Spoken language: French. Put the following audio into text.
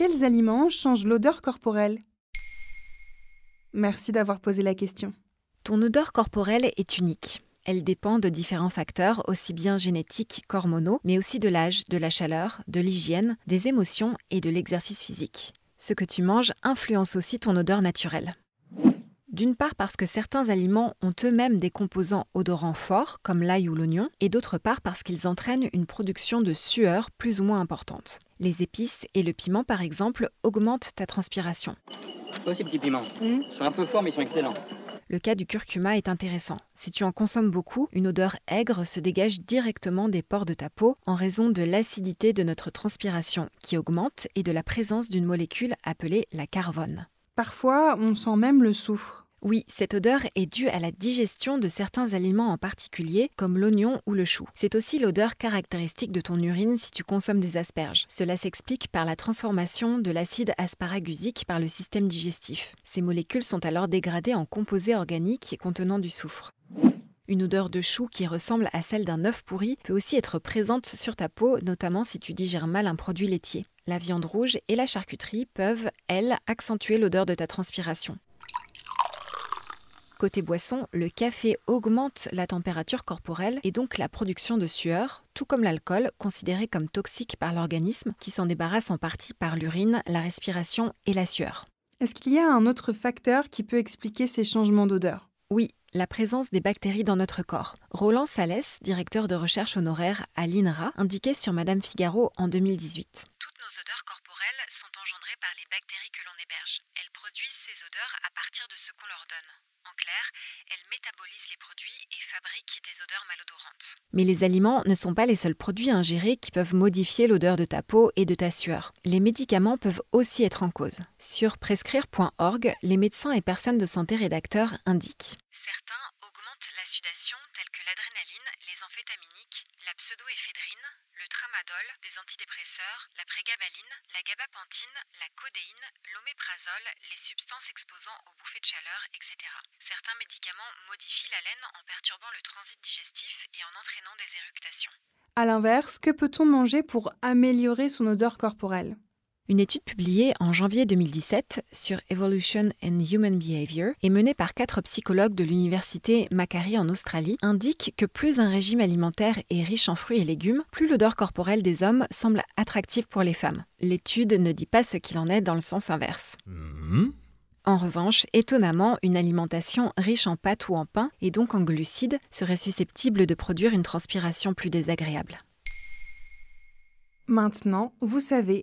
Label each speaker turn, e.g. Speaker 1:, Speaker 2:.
Speaker 1: Quels aliments changent l'odeur corporelle? Merci d'avoir posé la question.
Speaker 2: Ton odeur corporelle est unique. Elle dépend de différents facteurs, aussi bien génétiques qu'hormonaux, mais aussi de l'âge, de la chaleur, de l'hygiène, des émotions et de l'exercice physique. Ce que tu manges influence aussi ton odeur naturelle. D'une part parce que certains aliments ont eux-mêmes des composants odorants forts, comme l'ail ou l'oignon, et d'autre part parce qu'ils entraînent une production de sueur plus ou moins importante. Les épices et le piment, par exemple, augmentent ta transpiration.
Speaker 3: Toi aussi, petit piment. Ils sont un peu forts, mais ils sont excellents.
Speaker 2: Le cas du curcuma est intéressant. Si tu en consommes beaucoup, une odeur aigre se dégage directement des pores de ta peau en raison de l'acidité de notre transpiration qui augmente et de la présence d'une molécule appelée la carbone.
Speaker 1: Parfois, on sent même le soufre.
Speaker 2: Oui, cette odeur est due à la digestion de certains aliments en particulier, comme l'oignon ou le chou. C'est aussi l'odeur caractéristique de ton urine si tu consommes des asperges. Cela s'explique par la transformation de l'acide asparagusique par le système digestif. Ces molécules sont alors dégradées en composés organiques contenant du soufre. Une odeur de chou qui ressemble à celle d'un œuf pourri peut aussi être présente sur ta peau, notamment si tu digères mal un produit laitier. La viande rouge et la charcuterie peuvent, elles, accentuer l'odeur de ta transpiration. Côté boisson, le café augmente la température corporelle et donc la production de sueur, tout comme l'alcool, considéré comme toxique par l'organisme, qui s'en débarrasse en partie par l'urine, la respiration et la sueur.
Speaker 1: Est-ce qu'il y a un autre facteur qui peut expliquer ces changements d'odeur?
Speaker 2: Oui, la présence des bactéries dans notre corps. Roland Salès, directeur de recherche honoraire à l'INRA, indiquait sur Madame Figaro en 2018.
Speaker 4: Toutes nos odeurs corporelles sont engendrées par les bactéries que l'on héberge. Elles produisent ces odeurs à partir de ce qu'on leur donne. En clair, elles métabolisent les produits et fabriquent des odeurs malodorantes.
Speaker 2: Mais les aliments ne sont pas les seuls produits ingérés qui peuvent modifier l'odeur de ta peau et de ta sueur. Les médicaments peuvent aussi être en cause. Sur prescrire.org, les médecins et personnes de santé rédacteurs indiquent
Speaker 4: Certains augmentent la sudation tels que l'adrénaline, les amphétaminiques, la pseudoéphédrine, le tramadol, des antidépresseurs, la prégabaline, la gabapentine, la codéine, l'oméprazole, les substances exposant aux bouffées de chaleur, etc. Certains médicaments modifient la laine en perturbant le transit digestif et en entraînant des éructations.
Speaker 1: À l'inverse, que peut-on manger pour améliorer son odeur corporelle?
Speaker 2: Une étude publiée en janvier 2017 sur Evolution and Human Behavior et menée par quatre psychologues de l'université Macquarie en Australie indique que plus un régime alimentaire est riche en fruits et légumes, plus l'odeur corporelle des hommes semble attractive pour les femmes. L'étude ne dit pas ce qu'il en est dans le sens inverse. En revanche, étonnamment, une alimentation riche en pâtes ou en pain, et donc en glucides, serait susceptible de produire une transpiration plus désagréable.
Speaker 1: Maintenant, vous savez,